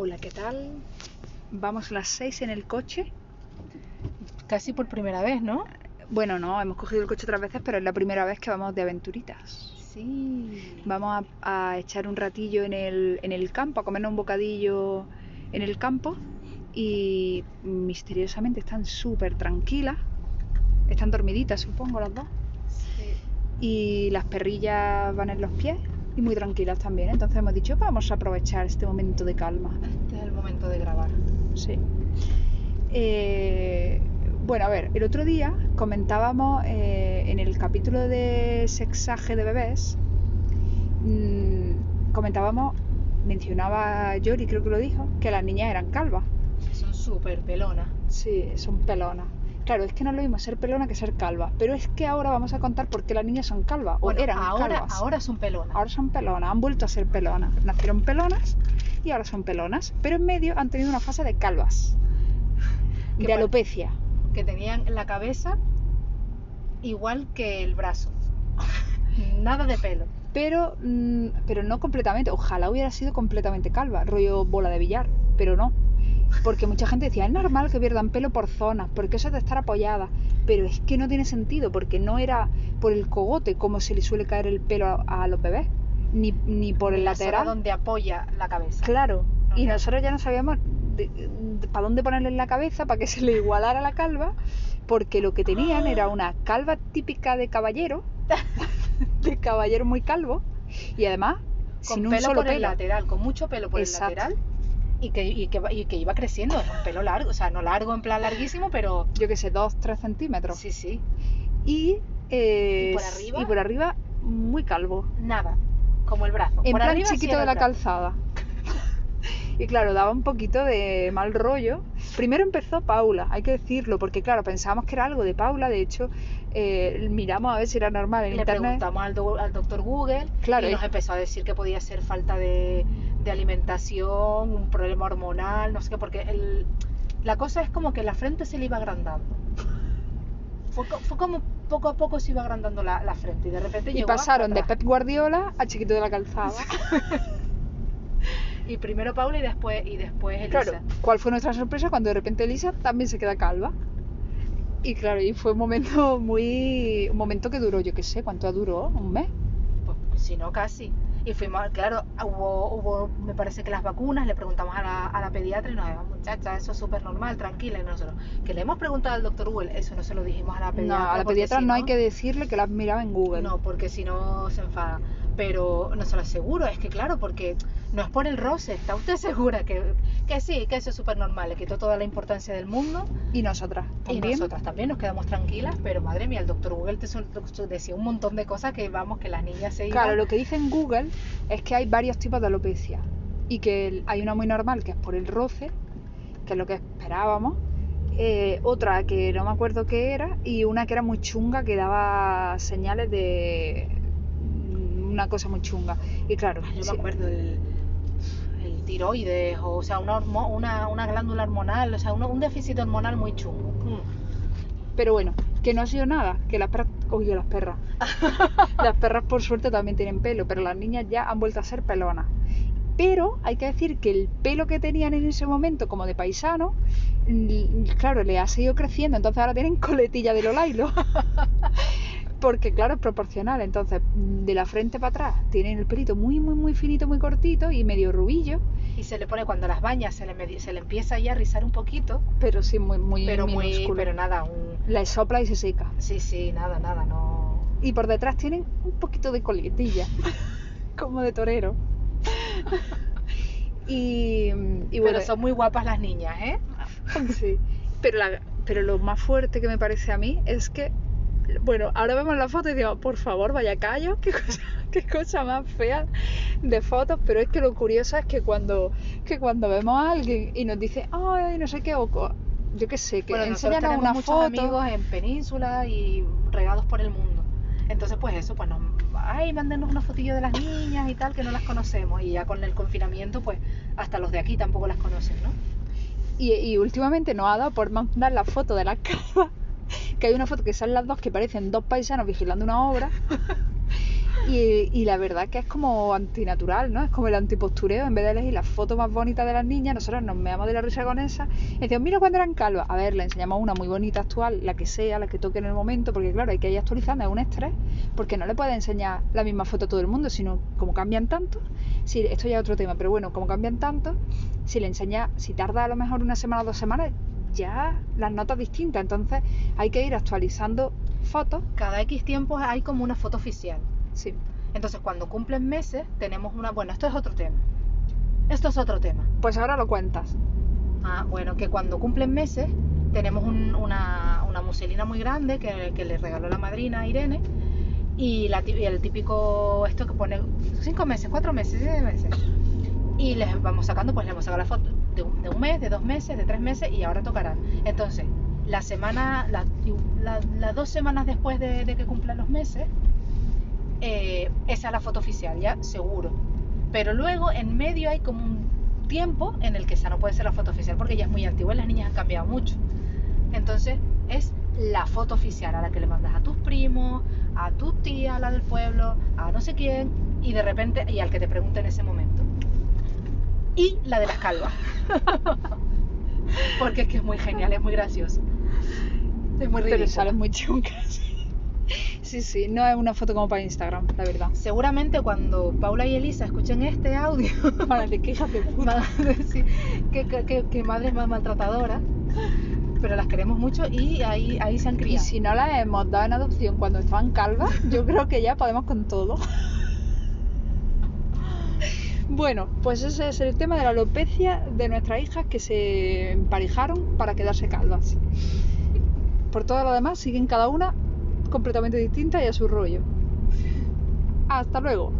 Hola, ¿qué tal? Vamos a las 6 en el coche. Casi por primera vez, ¿no? Bueno, no, hemos cogido el coche otras veces, pero es la primera vez que vamos de aventuritas. Sí. Vamos a, a echar un ratillo en el, en el campo, a comernos un bocadillo en el campo y misteriosamente están súper tranquilas. Están dormiditas, supongo, las dos. Y las perrillas van en los pies y muy tranquilas también. Entonces hemos dicho, vamos a aprovechar este momento de calma. Este es el momento de grabar. Sí. Eh, bueno, a ver, el otro día comentábamos eh, en el capítulo de sexaje de bebés, mm, comentábamos, mencionaba Yori, creo que lo dijo, que las niñas eran calvas. Son súper pelonas. Sí, son pelonas. Claro, es que no es lo mismo ser pelona que ser calva, pero es que ahora vamos a contar por qué las niñas son calvas, Bueno, o eran ahora, calvas. ahora son pelonas. Ahora son pelonas, han vuelto a ser pelonas. Nacieron pelonas y ahora son pelonas, pero en medio han tenido una fase de calvas, ¿Qué de alopecia. Que tenían la cabeza igual que el brazo. Nada de pelo. pero, mm, pero no completamente. Ojalá hubiera sido completamente calva, rollo bola de billar, pero no. Porque mucha gente decía, es normal que pierdan pelo por zonas, porque eso es de estar apoyada. Pero es que no tiene sentido, porque no era por el cogote como se le suele caer el pelo a, a los bebés, ni, ni por el La zona lateral. donde apoya la cabeza. Claro. Y nosotros ya no sabíamos para dónde ponerle en la cabeza para que se le igualara la calva, porque lo que tenían era una calva típica de caballero, de caballero muy calvo, y además Con sin un pelo solo por el pelo. lateral, con mucho pelo por Exacto. el lateral. Y que, y, que, y que iba creciendo, era un pelo largo, o sea, no largo en plan larguísimo, pero Yo qué sé, dos, tres centímetros. sí, sí, Y, eh, ¿Y por arriba? y por arriba muy calvo. nada, como el brazo. En por plan arriba chiquito de la calzada. Y claro, daba un poquito de mal rollo. Primero empezó Paula, hay que decirlo, porque claro, pensábamos que era algo de Paula, de hecho, eh, miramos a ver si era normal en Le internet. preguntamos al, do- al doctor Google Claro, y nos empezó a decir que podía ser falta de, de alimentación, un problema hormonal, no sé qué, porque el- la cosa es como que la frente se le iba agrandando. Fue, fue como poco a poco se iba agrandando la, la frente y de repente Y llegó pasaron de. Pep Guardiola a chiquito de la calzada. Y primero Paula y después, y después Elisa. Claro, ¿cuál fue nuestra sorpresa cuando de repente Elisa también se queda calva? Y claro, y fue un momento muy. Un momento que duró, yo qué sé, ¿cuánto duró? ¿Un mes? Pues, si no, casi. Y fuimos, claro, hubo, hubo, me parece que las vacunas, le preguntamos a la, a la pediatra y nos dijo, muchacha, eso es súper normal, tranquila. Y nosotros, que le hemos preguntado al doctor Google, eso no se lo dijimos a la No, pediatra. a la pediatra si no hay que decirle que la mirado en Google. No, porque si no se enfada. Pero no se lo aseguro, es que claro, porque no es por el roce, ¿está usted segura que, que sí, que eso es súper normal? Le quitó toda la importancia del mundo Y nosotras y también. nosotras también nos quedamos tranquilas, pero madre mía, el doctor Google te decía un montón de cosas que vamos, que las niñas se iban. Claro, lo que dice en Google es que hay varios tipos de alopecia y que hay una muy normal que es por el roce, que es lo que esperábamos, eh, otra que no me acuerdo qué era y una que era muy chunga que daba señales de una cosa muy chunga. Y claro, Yo sí, me acuerdo el, el tiroides, o, o sea, una, hormo- una, una glándula hormonal, o sea, un déficit hormonal muy chungo. Mm. pero bueno, que no ha sido nada, que las perras, oye, las perras, las perras por suerte también tienen pelo, pero las niñas ya han vuelto a ser pelonas. Pero hay que decir que el pelo que tenían en ese momento, como de paisano, mm, claro, le ha seguido creciendo, entonces ahora tienen coletilla de Lolailo. Porque claro, es proporcional, entonces mm, de la frente para atrás tienen el pelito muy, muy, muy finito, muy cortito y medio rubillo, Y se le pone cuando las bañas, se le, se le empieza ya a rizar un poquito, pero sí muy, muy pero muy, pero nada, un, Le sopla y se seca. sí, sí, nada, nada, no. Y por detrás tienen un poquito de coletilla, como de torero. y, y bueno, Pero son muy guapas las niñas, ¿eh? sí. Pero, la- pero lo más fuerte que me parece a mí es que, bueno, ahora vemos la foto y digo, por favor, vaya callo, qué cosa, qué cosa más fea de fotos, pero es que lo curioso es que cuando, que cuando vemos a alguien y nos dice, ay, no sé qué, o yo qué sé, que Bueno, enséñanos tenemos una muchos foto. amigos en península y regados por el mundo. Entonces, pues eso, pues nos, ay, mándenos una fotillo de las niñas y tal, que no las conocemos. Y ya con el confinamiento, pues hasta los de aquí tampoco las conocen, ¿no? Y, y últimamente nos ha dado por mandar la foto de la calva, que hay una foto que salen las dos que parecen dos paisanos vigilando una obra. Y, y la verdad que es como antinatural, ¿no? Es como el antipostureo. En vez de elegir la foto más bonita de las niñas, nosotros nos meamos de la risa con esa. Y decimos, mira cuando eran calvas. A ver, le enseñamos una muy bonita actual, la que sea, la que toque en el momento, porque claro, hay que ir actualizando, es un estrés, porque no le puedes enseñar la misma foto a todo el mundo, sino como cambian tanto. Si, esto ya es otro tema, pero bueno, como cambian tanto, si le enseñas, si tarda a lo mejor una semana o dos semanas, ya las notas distintas. Entonces hay que ir actualizando fotos. Cada X tiempo hay como una foto oficial. Sí. Entonces, cuando cumplen meses, tenemos una. Bueno, esto es otro tema. Esto es otro tema. Pues ahora lo cuentas. Ah, bueno, que cuando cumplen meses, tenemos un- una, una muselina muy grande que, que le regaló la madrina a Irene. Y, la, y el típico, esto que pone cinco meses, cuatro meses, siete meses. Y les vamos sacando, pues les hemos sacado la foto de un, mes, de dos meses, de tres meses y ahora tocará. Entonces, la semana, la- la- las dos semanas después de, de que cumplan los meses, eh, esa es la foto oficial, ya seguro. Pero luego en medio hay como un tiempo en el que esa no puede ser la foto oficial porque ya es muy antigua y las niñas han cambiado mucho. Entonces es la foto oficial a la que le mandas a tus primos, a tu tía, a la del pueblo, a no sé quién, y de repente, y al que te pregunte en ese momento. Y la de las calvas. porque es que es muy genial, es muy gracioso. Es muy Pero ridículo. sales muy chungas. Sí, sí, no es una foto como para Instagram, la verdad. Seguramente cuando Paula y Elisa escuchen este audio Van a decir, "Qué hijas de puta". van a decir que, que, que- madres más maltratadoras, pero las queremos mucho y ahí, ahí se han Y criado. si no las hemos dado en adopción cuando estaban calvas, yo creo que ya podemos con todo. Bueno, pues ese es el tema de la alopecia de nuestras hijas que se emparejaron para quedarse calvas. Por todo lo demás, siguen cada una completamente distinta y a su rollo. Hasta luego.